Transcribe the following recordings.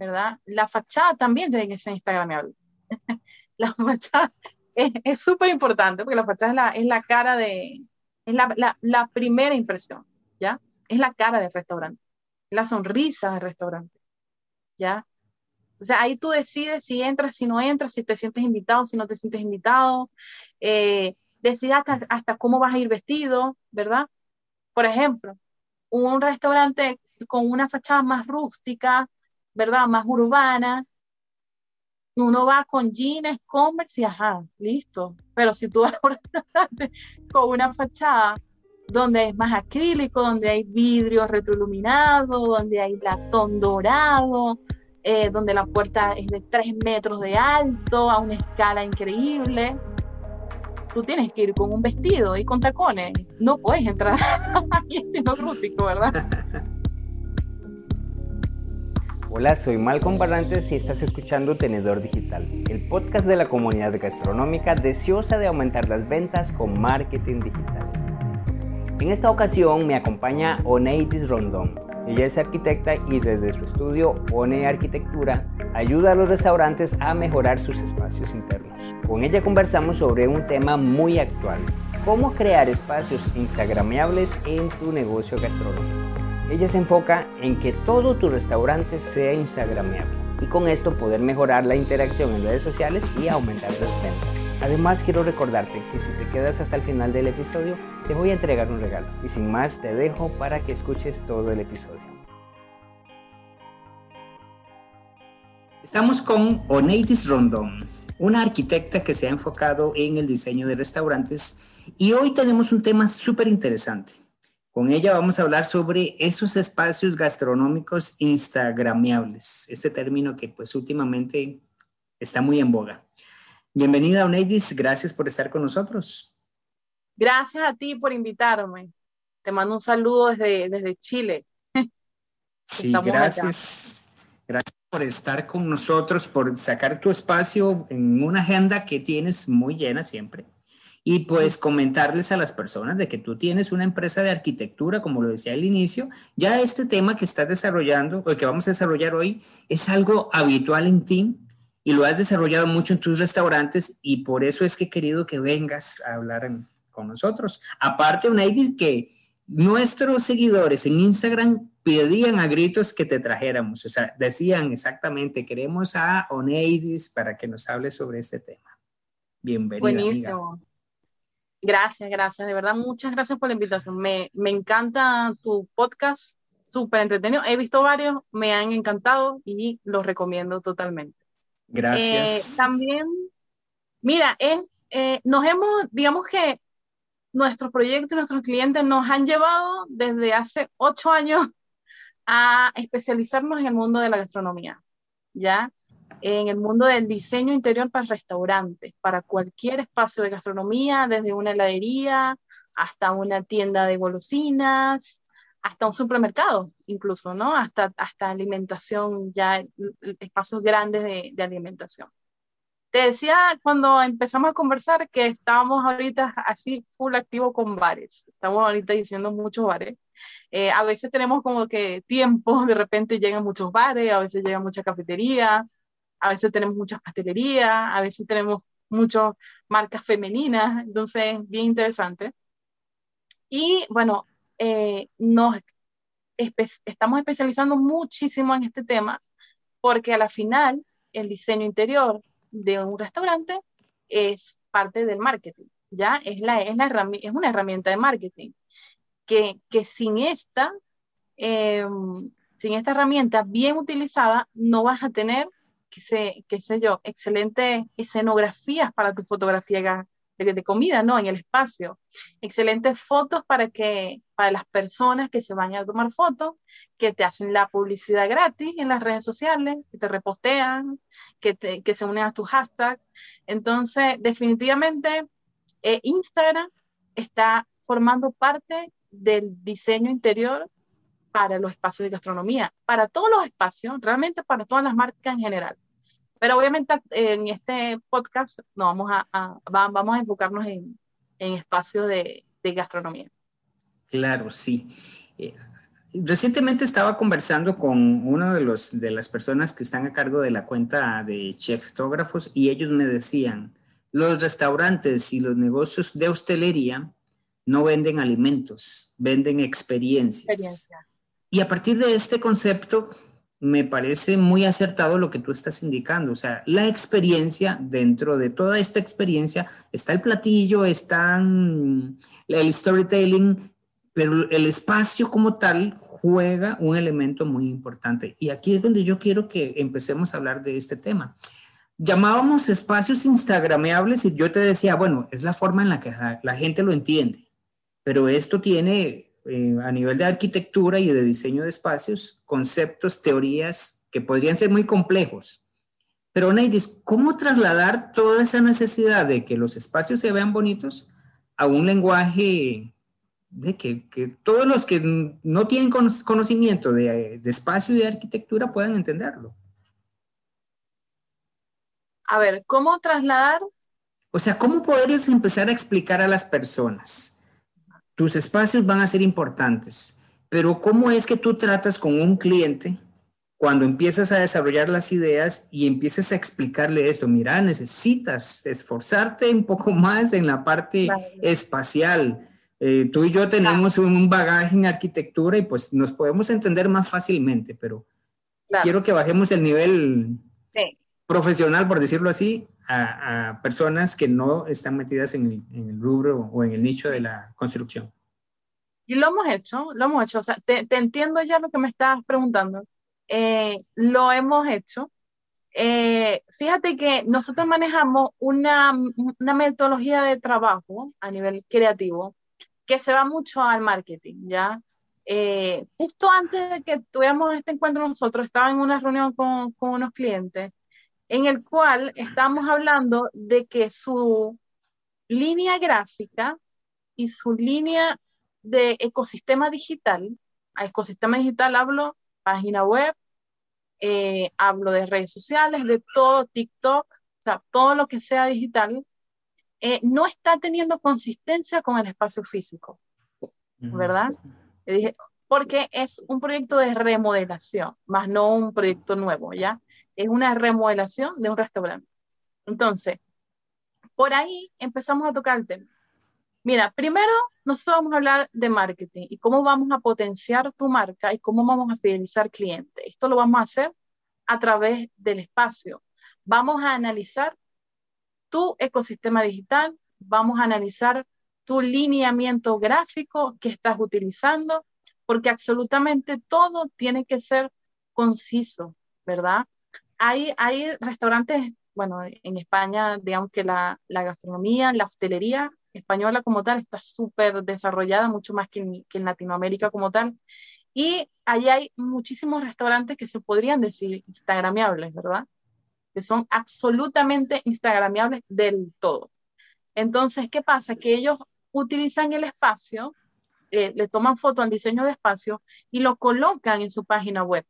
¿verdad? La fachada también tiene que ser instagramable. la fachada es súper importante porque la fachada es la, cara de, es la, la, la, primera impresión, ¿ya? Es la cara del restaurante, la sonrisa del restaurante, ¿ya? O sea, ahí tú decides si entras, si no entras, si te sientes invitado, si no te sientes invitado, eh, decides hasta, hasta cómo vas a ir vestido, ¿verdad? Por ejemplo, un restaurante con una fachada más rústica, ¿verdad? Más urbana, uno va con jeans, Converse y ajá, listo. Pero si tú vas a restaurante con una fachada donde es más acrílico, donde hay vidrio retroiluminado, donde hay latón dorado, eh, donde la puerta es de 3 metros de alto, a una escala increíble. Tú tienes que ir con un vestido y con tacones. No puedes entrar ahí estilo rústico, ¿verdad? Hola, soy Malcolm Barrantes y estás escuchando Tenedor Digital, el podcast de la comunidad gastronómica deseosa de aumentar las ventas con marketing digital. En esta ocasión me acompaña Oneidis Rondón, ella es arquitecta y desde su estudio One Arquitectura ayuda a los restaurantes a mejorar sus espacios internos. Con ella conversamos sobre un tema muy actual, cómo crear espacios instagramiables en tu negocio gastronómico. Ella se enfoca en que todo tu restaurante sea instagramiable y con esto poder mejorar la interacción en redes sociales y aumentar las ventas. Además, quiero recordarte que si te quedas hasta el final del episodio, te voy a entregar un regalo. Y sin más, te dejo para que escuches todo el episodio. Estamos con Oneidis Rondón, una arquitecta que se ha enfocado en el diseño de restaurantes y hoy tenemos un tema súper interesante. Con ella vamos a hablar sobre esos espacios gastronómicos instagramiables, este término que pues últimamente está muy en boga. Bienvenida, Oneidis. Gracias por estar con nosotros. Gracias a ti por invitarme. Te mando un saludo desde, desde Chile. Sí, gracias. Gracias por estar con nosotros, por sacar tu espacio en una agenda que tienes muy llena siempre. Y pues comentarles a las personas de que tú tienes una empresa de arquitectura, como lo decía al inicio, ya este tema que estás desarrollando, o que vamos a desarrollar hoy, es algo habitual en ti y lo has desarrollado mucho en tus restaurantes y por eso es que he querido que vengas a hablar con nosotros. Aparte, Oneidis, que nuestros seguidores en Instagram pedían a gritos que te trajéramos, o sea, decían exactamente, queremos a Oneidis para que nos hable sobre este tema. Bienvenida. Buenísimo. Gracias, gracias, de verdad, muchas gracias por la invitación. Me, me encanta tu podcast, súper entretenido. He visto varios, me han encantado y los recomiendo totalmente. Gracias. Eh, también, mira, es, eh, nos hemos, digamos que nuestros proyectos y nuestros clientes nos han llevado desde hace ocho años a especializarnos en el mundo de la gastronomía, ¿ya? En el mundo del diseño interior para restaurantes, para cualquier espacio de gastronomía, desde una heladería hasta una tienda de golosinas, hasta un supermercado, incluso, ¿no? Hasta, hasta alimentación, ya espacios grandes de, de, alimentación. Te decía cuando empezamos a conversar que estábamos ahorita así full activo con bares. Estamos ahorita diciendo muchos bares. Eh, a veces tenemos como que tiempo, de repente llegan muchos bares, a veces llega mucha cafetería, a veces tenemos muchas pastelerías, a veces tenemos muchas marcas femeninas, entonces bien interesante. Y bueno, eh, nos estamos especializando muchísimo en este tema porque a la final el diseño interior de un restaurante es parte del marketing, ¿ya? Es, la, es, la es una herramienta de marketing que, que sin esta, em, sin esta herramienta bien utilizada, no vas a tener, que sé, qué sé yo, excelentes escenografías para tu fotografía de, comida, ¿no? En el espacio. Excelentes fotos para que, para las personas que se vayan a tomar fotos, que te hacen la publicidad gratis en las redes sociales, que te repostean, que, que se unen a tu hashtag. Entonces, definitivamente, eh, Instagram está formando parte del diseño interior para los espacios de gastronomía, para todos los espacios, realmente para todas las marcas en general. Pero obviamente en este podcast no vamos a, vamos a enfocarnos en, en espacios de, de, gastronomía. Claro, sí. Eh, recientemente estaba conversando con uno de, los, de las personas que están a cargo de la cuenta de chefstógrafos y ellos me decían, los restaurantes y los negocios de hostelería no venden alimentos, venden experiencias. Y a partir de este concepto, me parece muy acertado lo que tú estás indicando. O sea, la experiencia, dentro de toda esta experiencia, está el platillo, está el storytelling, pero el espacio como tal juega un elemento muy importante. Y aquí es donde yo quiero que empecemos a hablar de este tema. Llamábamos espacios instagrameables y yo te decía, bueno, es la forma en la que la gente lo entiende, pero esto tiene eh, a nivel de arquitectura y de diseño de espacios, conceptos, teorías que podrían ser muy complejos. Pero Neidis, ¿cómo trasladar toda esa necesidad de que los espacios se vean bonitos a un lenguaje de que, todos los que no tienen conocimiento de, de espacio y de arquitectura puedan entenderlo? A ver, ¿cómo trasladar? O sea, ¿cómo podrías empezar a explicar a las personas? Tus espacios van a ser importantes, pero ¿cómo es que tú tratas con un cliente cuando empiezas a desarrollar las ideas y empiezas a explicarle esto? Mira, necesitas esforzarte un poco más en la parte espacial. Eh, tú y yo tenemos un bagaje en arquitectura y pues nos podemos entender más fácilmente, pero quiero que bajemos el nivel profesional, por decirlo así, a, personas que no están metidas en el, rubro o en el nicho de la construcción. Y lo hemos hecho, lo hemos hecho. O sea, te, entiendo ya lo que me estabas preguntando. Eh, lo hemos hecho. Eh, fíjate que nosotros manejamos una, una, metodología de trabajo a nivel creativo que se va mucho al marketing, ¿ya? Eh, justo antes de que tuviéramos este encuentro nosotros, estaba en una reunión con, con unos clientes en el cual estamos hablando de que su línea gráfica y su línea de ecosistema digital, a ecosistema digital hablo página web, eh, hablo de redes sociales, de todo TikTok, o sea, todo lo que sea digital, eh, no está teniendo consistencia con el espacio físico, ¿verdad? Porque es un proyecto de remodelación, más no un proyecto nuevo, ¿ya? Es una remodelación de un restaurante. Entonces, por ahí empezamos a tocar el tema. Mira, primero nosotros vamos a hablar de marketing y cómo vamos a potenciar tu marca y cómo vamos a fidelizar clientes. Esto lo vamos a hacer a través del espacio. Vamos a analizar tu ecosistema digital, vamos a analizar tu lineamiento gráfico que estás utilizando, porque absolutamente todo tiene que ser conciso, ¿verdad? Hay, hay restaurantes, bueno, en España, digamos que la, la gastronomía, la hostelería española como tal está súper desarrollada, mucho más que en, que en Latinoamérica como tal. Y ahí hay muchísimos restaurantes que se podrían decir instagramiables, ¿verdad? Que son absolutamente instagramiables del todo. Entonces, ¿qué pasa? Que ellos utilizan el espacio, eh, le toman foto al diseño de espacio y lo colocan en su página web,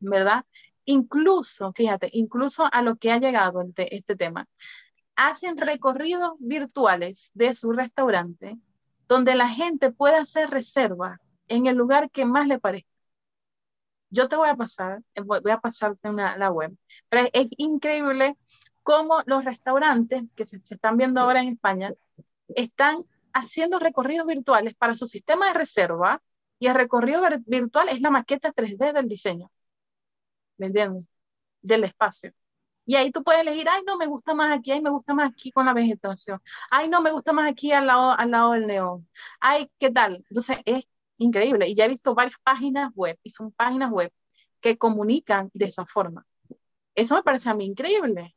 ¿verdad? Incluso, fíjate, incluso a lo que ha llegado este, tema, hacen recorridos virtuales de su restaurante donde la gente puede hacer reserva en el lugar que más le parezca. Yo te voy a pasar, eh, voy a pasarte una, la web, pero es, increíble cómo los restaurantes que se, se están viendo ahora en España están haciendo recorridos virtuales para su sistema de reserva y el recorrido virtual es la maqueta 3D del diseño. ¿Me? Del espacio. Y ahí tú puedes elegir, ay, no, me gusta más aquí, ay, me gusta más aquí con la vegetación, ay, no, me gusta más aquí al lado, al lado del neón, ay, ¿qué tal? Entonces es increíble. Y ya he visto varias páginas web, y son páginas web que comunican de esa forma. Eso me parece a mí increíble.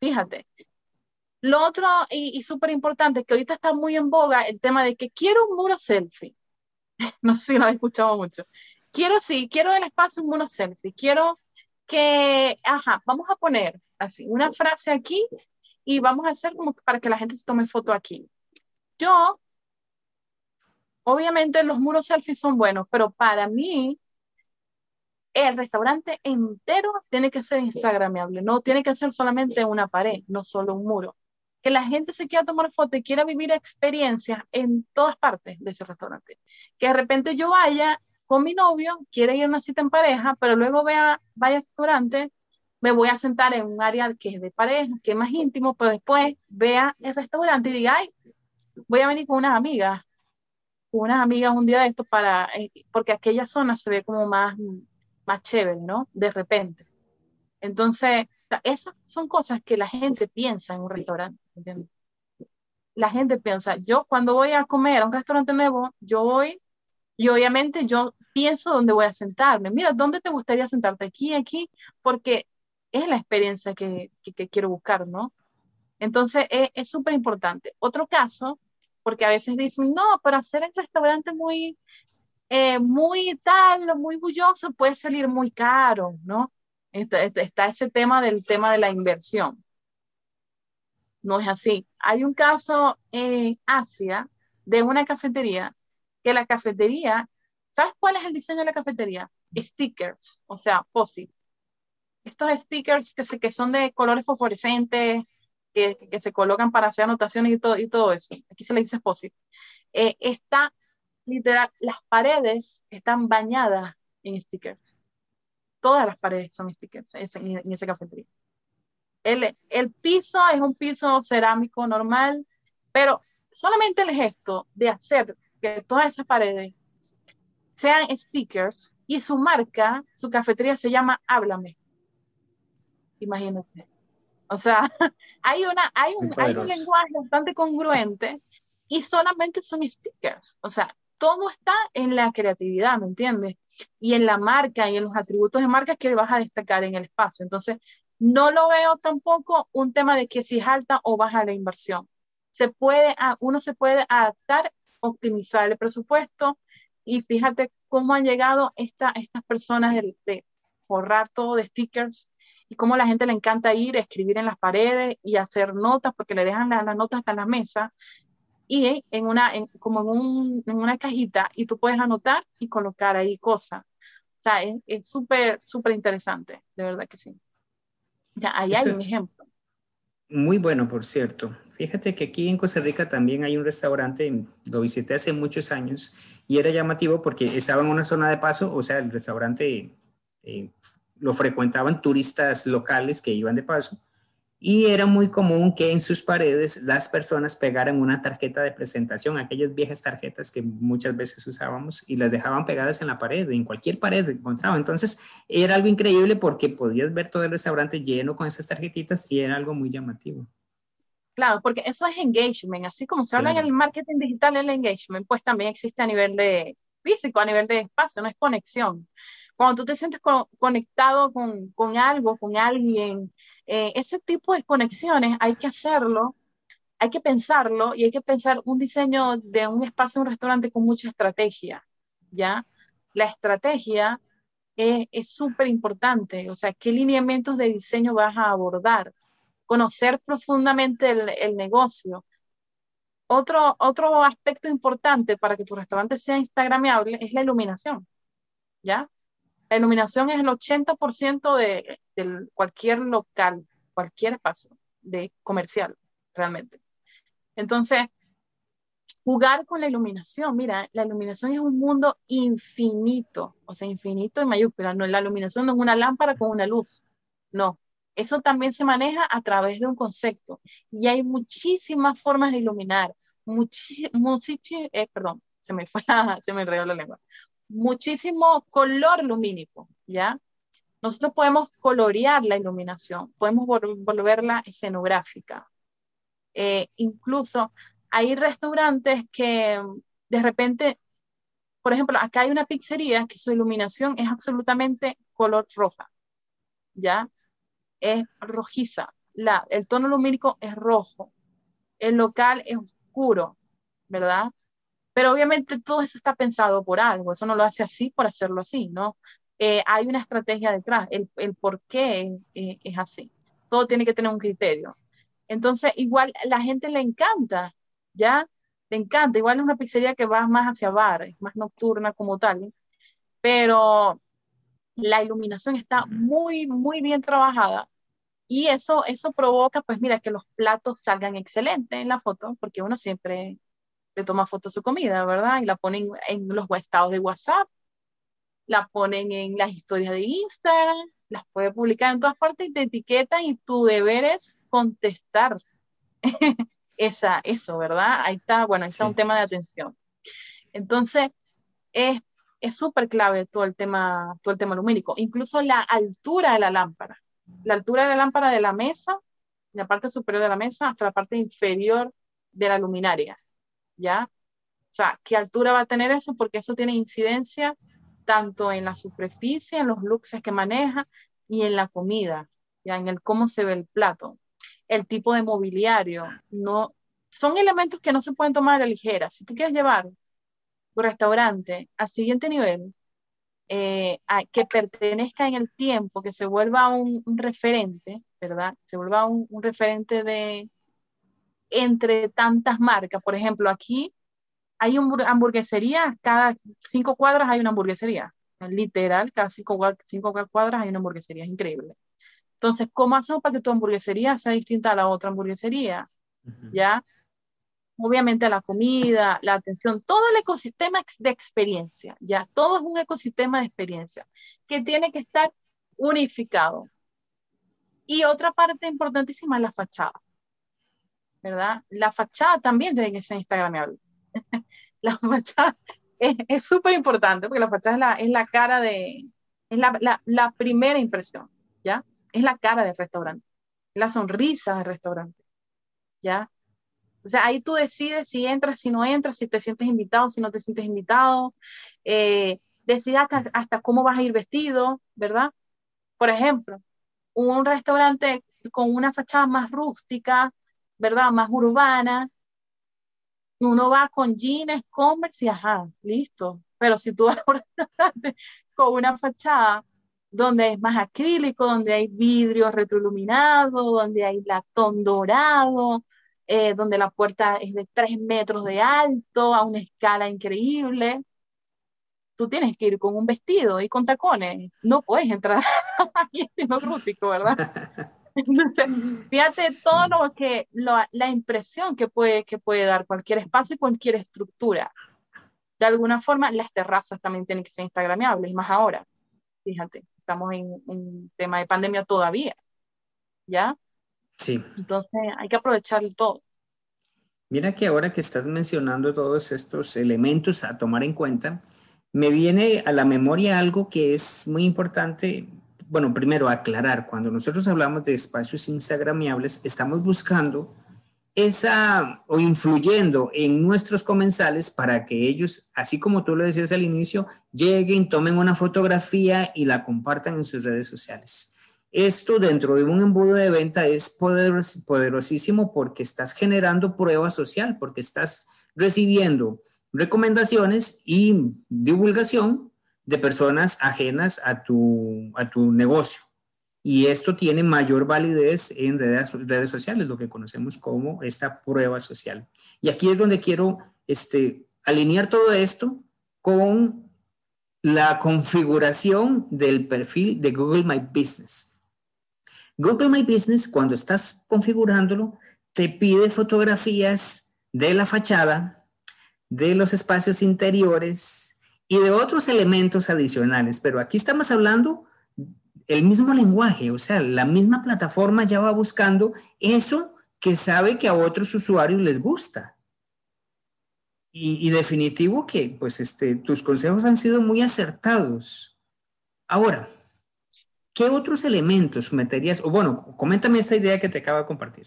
Fíjate. Lo otro, y, y súper importante, que ahorita está muy en boga el tema de que quiero un muro selfie. no sé si lo he escuchado mucho. Quiero, sí, quiero el espacio un muro selfie. Quiero que, ajá, vamos a poner así una frase aquí y vamos a hacer como para que la gente se tome foto aquí. Yo, obviamente los muros selfies son buenos, pero para mí el restaurante entero tiene que ser instagramable, no tiene que ser solamente una pared, no solo un muro. Que la gente se quiera tomar foto y quiera vivir experiencias en todas partes de ese restaurante. Que de repente yo vaya con mi novio, quiere ir a una cita en pareja, pero luego vea, vaya al restaurante, me voy a sentar en un área que es de pareja, que es más íntimo, pero después vea el restaurante y diga, ay, voy a venir con unas amigas, con unas amigas un día de esto para, eh, porque aquella zona se ve como más, más chévere, ¿no? De repente. Entonces, esas son cosas que la gente piensa en un restaurante. La gente piensa, yo cuando voy a comer a un restaurante nuevo, yo voy y obviamente yo pienso dónde voy a sentarme. Mira, ¿dónde te gustaría sentarte? Aquí, aquí, porque es la experiencia que, que, quiero buscar, ¿no? Entonces, es súper importante. Otro caso, porque a veces dicen, no, para hacer el restaurante muy, eh, muy tal, muy bulloso, puede salir muy caro, ¿no? está, ese tema del tema de la inversión. No es así. Hay un caso en Asia de una cafetería que la cafetería, ¿sabes cuál es el diseño de la cafetería? Stickers, o sea, POSIT. Estos stickers que, se, que son de colores fosforescentes, que, que, se colocan para hacer anotaciones y todo, y todo eso. Aquí se le dice POSIT. Eh, está, literal, las paredes están bañadas en stickers todas las paredes son stickers en, en esa cafetería. El, el piso es un piso cerámico normal, pero solamente el gesto de hacer que todas esas paredes sean stickers y su marca, su cafetería se llama Háblame. Imagínate. O sea, hay, una, hay, un, hay un lenguaje bastante congruente y solamente son stickers. O sea, todo está en la creatividad, ¿me entiendes? y en la marca y en los atributos de marca que vas a destacar en el espacio. Entonces, no lo veo tampoco un tema de que si es alta o baja la inversión. Se puede, uno se puede adaptar, optimizar el presupuesto y fíjate cómo han llegado esta, estas personas de, forrar todo de stickers y cómo a la gente le encanta ir, escribir en las paredes y hacer notas porque le dejan las, notas hasta la mesa y en una, como en, un, en, una cajita y tú puedes anotar y colocar ahí cosas. O sea, es súper, súper interesante, de verdad que sí. Ya, ahí hay un ejemplo. Muy bueno, por cierto. Fíjate que aquí en Costa Rica también hay un restaurante, lo visité hace muchos años y era llamativo porque estaba en una zona de paso, o sea, el restaurante eh, lo frecuentaban turistas locales que iban de paso y era muy común que en sus paredes las personas pegaran una tarjeta de presentación, aquellas viejas tarjetas que muchas veces usábamos y las dejaban pegadas en la pared, en cualquier pared encontraba. Entonces era algo increíble porque podías ver todo el restaurante lleno con esas tarjetitas y era algo muy llamativo. Claro, porque eso es engagement, así como se habla en el marketing digital, el engagement, pues también existe a nivel de físico, a nivel de espacio, no es conexión. Cuando tú te sientes conectado con, con algo, con alguien, eh, ese tipo de conexiones hay que hacerlo, hay que pensarlo y hay que pensar un diseño de un espacio, un restaurante con mucha estrategia, ¿ya? La estrategia es súper importante, o sea, qué lineamientos de diseño vas a abordar, conocer profundamente el, el negocio. Otro, otro aspecto importante para que tu restaurante sea instagramable es la iluminación, ¿ya? La iluminación es el 80% de, de cualquier local, cualquier espacio de comercial, realmente. Entonces, jugar con la iluminación, mira, la iluminación es un mundo infinito, o sea, infinito en mayúsculas, no, la iluminación no es una lámpara con una luz, no, eso también se maneja a través de un concepto y hay muchísimas formas de iluminar, muchísimo, eh, perdón, se me fue se me enredó la lengua, muchísimo color lumínico, ¿ya? Nosotros podemos colorear la iluminación, podemos volverla escenográfica. Eh, incluso hay restaurantes que de repente, por ejemplo, acá hay una pizzería que su iluminación es absolutamente color roja, ¿ya? Es rojiza, la, el tono lumínico es rojo, el local es oscuro, ¿verdad? Pero obviamente todo eso está pensado por algo, eso no lo hace así por hacerlo así, ¿no? Eh, hay una estrategia detrás, el, el por qué es, así. Todo tiene que tener un criterio. Entonces, igual la gente le encanta, ¿ya? Le encanta. Igual es una pizzería que va más hacia bar, es más nocturna como tal, pero la iluminación está muy, muy bien trabajada. Y eso, eso provoca, pues mira, que los platos salgan excelentes en la foto, porque uno siempre le toma foto a su comida, ¿verdad? Y la pone en, los estados de WhatsApp la ponen en las historias de Instagram, las puede publicar en todas partes y te etiquetan y tu deber es contestar esa, eso, ¿verdad? Ahí está, bueno, ahí está un tema de atención. Entonces, es súper clave todo el tema, todo el tema lumínico, incluso la altura de la lámpara, la altura de la lámpara de la mesa, la parte superior de la mesa hasta la parte inferior de la luminaria, ¿ya? O sea, ¿qué altura va a tener eso? Porque eso tiene incidencia tanto en la superficie, en los luxes que maneja y en la comida, ya en el cómo se ve el plato, el tipo de mobiliario, no son elementos que no se pueden tomar a la ligera. Si tú quieres llevar tu restaurante al siguiente nivel, eh, que pertenezca en el tiempo, que se vuelva un, referente, ¿verdad? Se vuelva un, un referente de entre tantas marcas. Por ejemplo, aquí hay hamburguesería, cada cinco cuadras hay una hamburguesería. Literal, cada cinco, cuadras hay una hamburguesería, es increíble. Entonces, ¿cómo hacemos para que tu hamburguesería sea distinta a la otra hamburguesería? ¿Ya? Obviamente la comida, la atención, todo el ecosistema de experiencia, ¿ya? Todo es un ecosistema de experiencia que tiene que estar unificado. Y otra parte importantísima es la fachada, ¿verdad? La fachada también tiene que ser instagramable. la fachada es súper importante porque la fachada es la, cara de, es la, la, la, primera impresión, ¿ya? Es la cara del restaurante, la sonrisa del restaurante, ¿ya? O sea, ahí tú decides si entras, si no entras, si te sientes invitado, si no te sientes invitado, eh, decides hasta, cómo vas a ir vestido, ¿verdad? Por ejemplo, un restaurante con una fachada más rústica, ¿verdad? Más urbana, uno va con jeans, Converse y ajá, listo. Pero si tú vas con una fachada donde es más acrílico, donde hay vidrio retroiluminado, donde hay latón dorado, eh, donde la puerta es de tres metros de alto, a una escala increíble, tú tienes que ir con un vestido y con tacones. No puedes entrar ahí estilo rústico, ¿verdad? Entonces, fíjate todo lo que, la impresión que puede, que puede dar cualquier espacio y cualquier estructura. De alguna forma, las terrazas también tienen que ser instagramiables, más ahora. Fíjate, estamos en un tema de pandemia todavía. ¿Ya? Sí. Entonces, hay que aprovechar todo. Mira que ahora que estás mencionando todos estos elementos a tomar en cuenta, me viene a la memoria algo que es muy importante bueno, primero aclarar, cuando nosotros hablamos de espacios instagramiables, estamos buscando esa o influyendo en nuestros comensales para que ellos, así como tú lo decías al inicio, lleguen, tomen una fotografía y la compartan en sus redes sociales. Esto dentro de un embudo de venta es poderos, poderosísimo porque estás generando prueba social, porque estás recibiendo recomendaciones y divulgación de personas ajenas a tu, a tu negocio. Y esto tiene mayor validez en redes, redes sociales, lo que conocemos como esta prueba social. Y aquí es donde quiero este, alinear todo esto con la configuración del perfil de Google My Business. Google My Business, cuando estás configurándolo, te pide fotografías de la fachada, de los espacios interiores, y de otros elementos adicionales, pero aquí estamos hablando el mismo lenguaje, o sea, la misma plataforma ya va buscando eso que sabe que a otros usuarios les gusta. Y, definitivo que, pues, este, tus consejos han sido muy acertados. Ahora, ¿qué otros elementos meterías? O bueno, coméntame esta idea que te acabo de compartir.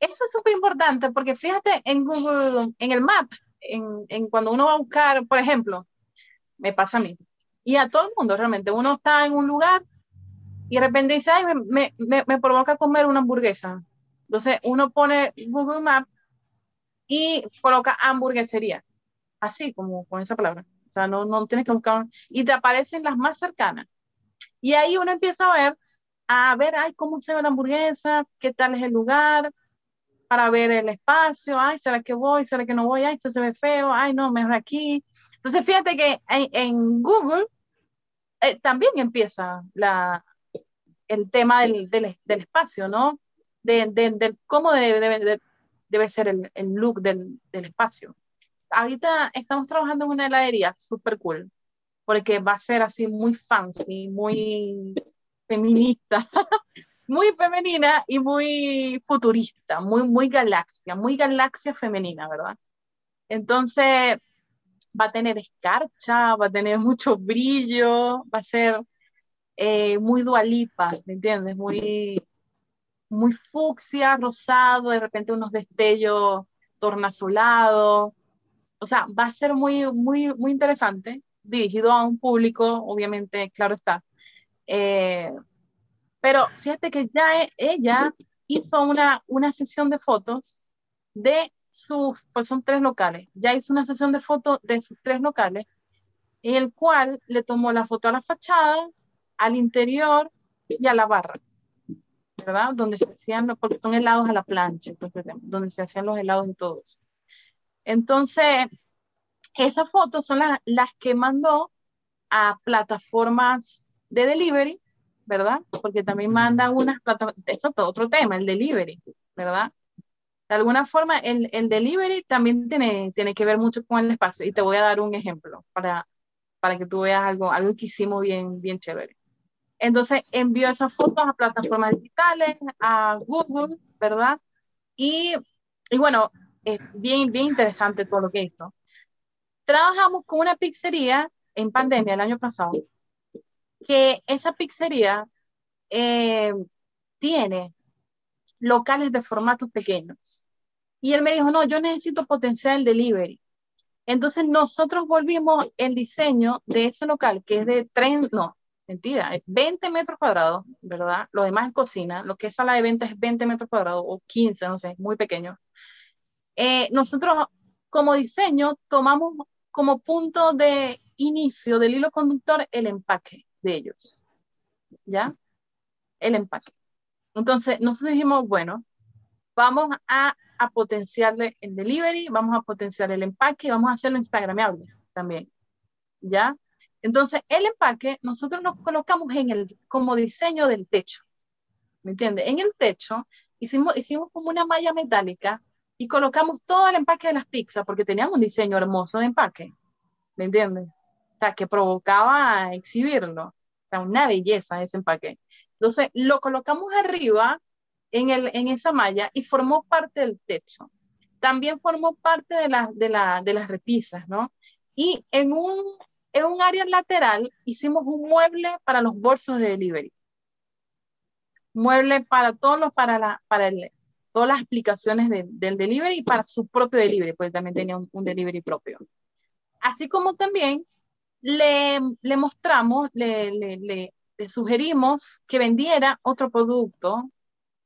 Eso es súper importante porque fíjate en Google, en el Map, en, cuando uno va a buscar, por ejemplo, me pasa a mí, y a todo el mundo realmente, uno está en un lugar y de repente dice, ay, me, me, me provoca comer una hamburguesa. Entonces uno pone Google Maps y coloca hamburguesería, así como con esa palabra. O sea, no, no tienes que buscar, y te aparecen las más cercanas. Y ahí uno empieza a ver, a ver, ay, cómo se ve la hamburguesa, qué tal es el lugar, para ver el espacio, ay, ¿será que voy? ¿Será que no voy? Ay, esto se ve feo, ay, no, mejor aquí. Entonces, fíjate que en, Google eh, también empieza la, el tema del, del, espacio, ¿no? De, de, cómo debe, debe ser el, el look del, del, espacio. Ahorita estamos trabajando en una heladería súper cool. Porque va a ser así muy fancy, muy feminista, muy femenina y muy futurista, muy, muy galaxia, muy galaxia femenina, ¿verdad? Entonces, va a tener escarcha, va a tener mucho brillo, va a ser eh, muy dualipa, ¿me entiendes? Muy, muy fucsia, rosado, de repente unos destellos tornasolados. O sea, va a ser muy, muy, muy interesante, dirigido a un público, obviamente, claro está. Eh, pero fíjate que ya e, ella hizo una, una sesión de fotos de sus, pues son tres locales, ya hizo una sesión de fotos de sus tres locales, en el cual le tomó la foto a la fachada, al interior y a la barra. ¿verdad? Donde se hacían, porque son helados a la plancha, donde se hacían los helados y todo eso. Entonces, esas fotos son las que mandó a plataformas de delivery, ¿verdad? Porque también manda unas plataformas, eso es otro tema, el delivery, ¿verdad? De alguna forma, el, el, delivery también tiene, tiene que ver mucho con el espacio, y te voy a dar un ejemplo para, para que tú veas algo, algo que hicimos bien, bien chévere. Entonces envió esas fotos a plataformas digitales, a Google, ¿verdad? Y, y bueno, es bien, bien interesante todo lo que hizo. Trabajamos con una pizzería en pandemia el año pasado, que esa pizzería eh, tiene locales de formatos pequeños. Y él me dijo, no, yo necesito potenciar el delivery. Entonces nosotros volvimos el diseño de ese local, que es de tren, no, mentira, 20 metros cuadrados, ¿verdad? Lo demás es cocina, lo que es sala de ventas es 20 metros cuadrados o 15, no sé, muy pequeño. Eh, nosotros como diseño tomamos como punto de inicio del hilo conductor el empaque de ellos, ¿ya? El empaque. Entonces, nosotros dijimos, bueno, vamos a, a potenciarle el delivery, vamos a potenciar el empaque, vamos a hacerlo instagramable también, ¿ya? Entonces, el empaque nosotros lo colocamos en el, como diseño del techo. ¿Me entiendes? En el techo hicimos, hicimos como una malla metálica y colocamos todo el empaque de las pizzas porque tenían un diseño hermoso de empaque. ¿Me entiendes? O sea, que provocaba exhibirlo. O sea, una belleza ese empaque. Entonces, lo colocamos arriba en, el, en esa malla y formó parte del techo. También formó parte de, la, de, la, de las repisas, ¿no? Y en un, en un área lateral hicimos un mueble para los bolsos de delivery. Mueble para todos los, para la, para el, todas las aplicaciones del delivery para su propio delivery, pues también tenía un, delivery propio. Así como también le, mostramos, le, sugerimos que vendiera otro producto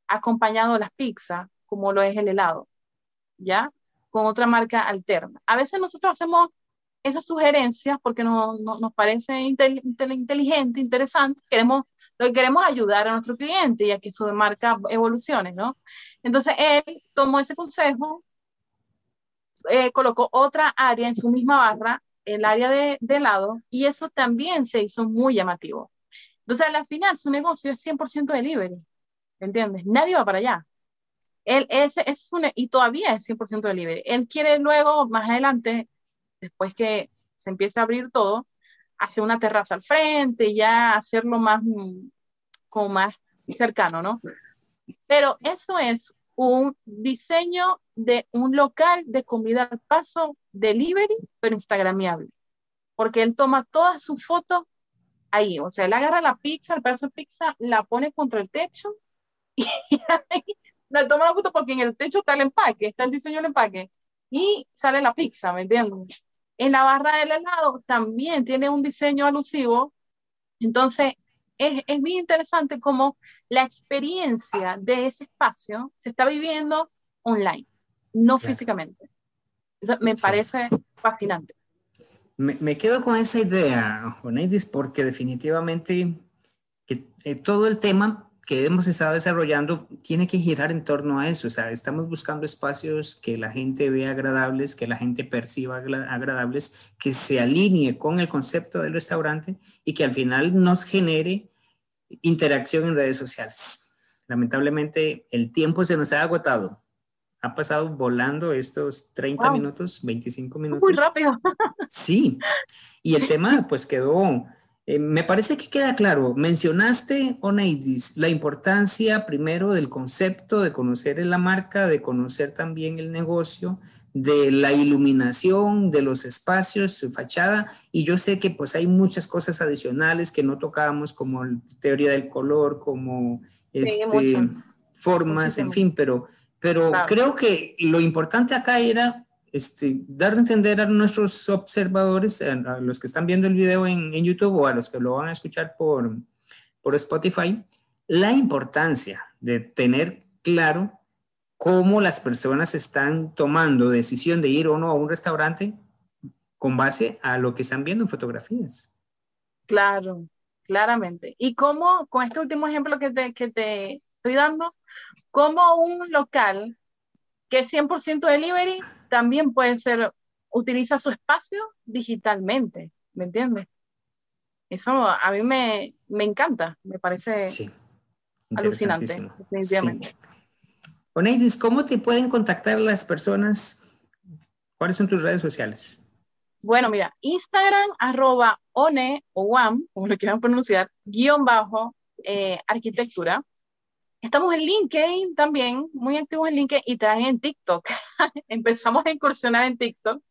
acompañado de las pizzas, como lo es el helado, ¿ya? Con otra marca alterna. A veces nosotros hacemos esas sugerencias porque no, nos parece inteligente, interesante, queremos, lo que queremos ayudar a nuestro cliente y a que su marca evolucione, ¿no? Entonces él tomó ese consejo, eh, colocó otra área en su misma barra, el área de, de helado, y eso también se hizo muy llamativo. Entonces, al final, su negocio es 100% delivery, ¿entiendes? Nadie va para allá. Él es, es y todavía es 100% delivery. Él quiere luego, más adelante, después que se empiece a abrir todo, hacer una terraza al frente y ya hacerlo más, mm, como más cercano, ¿no? Pero eso es un diseño de un local de comida al paso delivery, pero instagramiable. Porque él toma todas sus fotos ahí, o sea, él agarra la pizza, el pedazo de pizza, la pone contra el techo y ahí le toma la foto porque en el techo está el empaque, está el diseño del empaque y sale la pizza, ¿me entiendes? En la barra del helado también tiene un diseño alusivo. Entonces, es, es muy interesante cómo la experiencia de ese espacio se está viviendo online, no físicamente. me parece fascinante. Me, me, quedo con esa idea, Joneidis, porque definitivamente que, eh, todo el tema que hemos estado desarrollando tiene que girar en torno a eso. O sea, estamos buscando espacios que la gente vea agradables, que la gente perciba agradables, que se alinee con el concepto del restaurante y que al final nos genere interacción en redes sociales. Lamentablemente, el tiempo se nos ha agotado Ha pasado volando estos 30 minutos, 25 minutos. Muy rápido. Sí, y el tema pues quedó, eh, me parece que queda claro. Mencionaste, Oneidis, la importancia primero del concepto, de conocer la marca, de conocer también el negocio, de la iluminación, de los espacios, su fachada, y yo sé que pues hay muchas cosas adicionales que no tocábamos, como teoría del color, como este, formas, en fin, pero, pero creo que lo importante acá era este, dar a entender a nuestros observadores, a los que están viendo el video en, en, YouTube o a los que lo van a escuchar por, por Spotify, la importancia de tener claro cómo las personas están tomando decisión de ir o no a un restaurante con base a lo que están viendo en fotografías. Claro, claramente. Y cómo, con este último ejemplo que te, que te estoy dando, como un local que es 100% delivery también puede ser, utiliza su espacio digitalmente, ¿me entiendes? Eso a mí me, me encanta, me parece sí, alucinante, definitivamente. Oneidis, ¿cómo te pueden contactar las personas? ¿Cuáles son tus redes sociales? Bueno, mira, Instagram, arroba one o one, como lo quieran pronunciar, guion bajo, eh, arquitectura. Estamos en LinkedIn también, muy activos en LinkedIn y también en TikTok. Empezamos a incursionar en TikTok,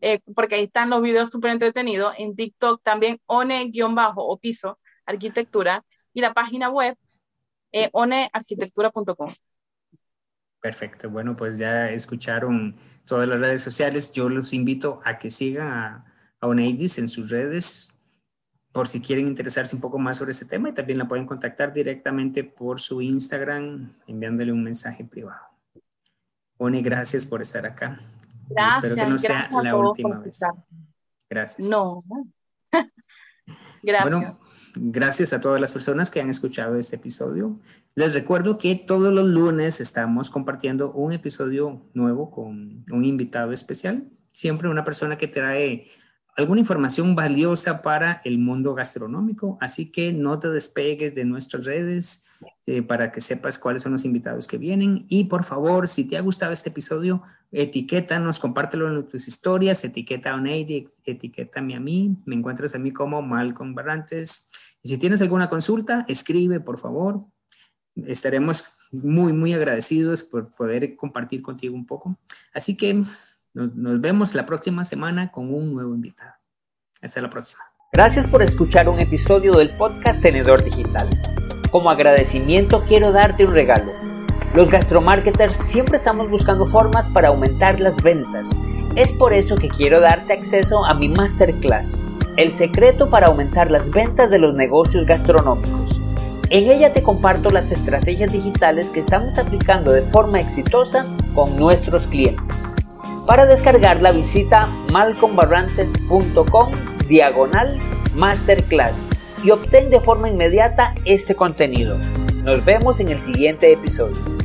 eh, porque ahí están los videos súper entretenidos. En TikTok también one-bajo o piso, arquitectura, y la página web eh, onearquitectura.com. Perfecto. Bueno, pues ya escucharon todas las redes sociales. Yo los invito a que sigan a, a Oneidis en sus redes por si quieren interesarse un poco más sobre este tema y también la pueden contactar directamente por su Instagram enviándole un mensaje privado. Gracias por estar acá. Gracias. Espero que no sea la última vez. Gracias. No. gracias. Bueno, Gracias a todas las personas que han escuchado este episodio. Les recuerdo que todos los lunes estamos compartiendo un episodio nuevo con un invitado especial, siempre una persona que trae alguna información valiosa para el mundo gastronómico, así que no te despegues de nuestras redes eh, para que sepas cuáles son los invitados que vienen y por favor, si te ha gustado este episodio, etiquétanos, compártelo en tus historias, etiqueta a Oneidi, etiquétame a mí, me encuentras a mí como Malcolm Barrantes. Y si tienes alguna consulta, escribe, por favor. Estaremos muy, muy agradecidos por poder compartir contigo un poco. Así que nos, vemos la próxima semana con un nuevo invitado. Hasta la próxima. Gracias por escuchar un episodio del podcast Tenedor Digital. Como agradecimiento quiero darte un regalo. Los gastromarketers siempre estamos buscando formas para aumentar las ventas. Es por eso que quiero darte acceso a mi masterclass el secreto para aumentar las ventas de los negocios gastronómicos. En ella te comparto las estrategias digitales que estamos aplicando de forma exitosa con nuestros clientes. Para descargarla visita malcombarrantes.com diagonal masterclass y obtén de forma inmediata este contenido. Nos vemos en el siguiente episodio.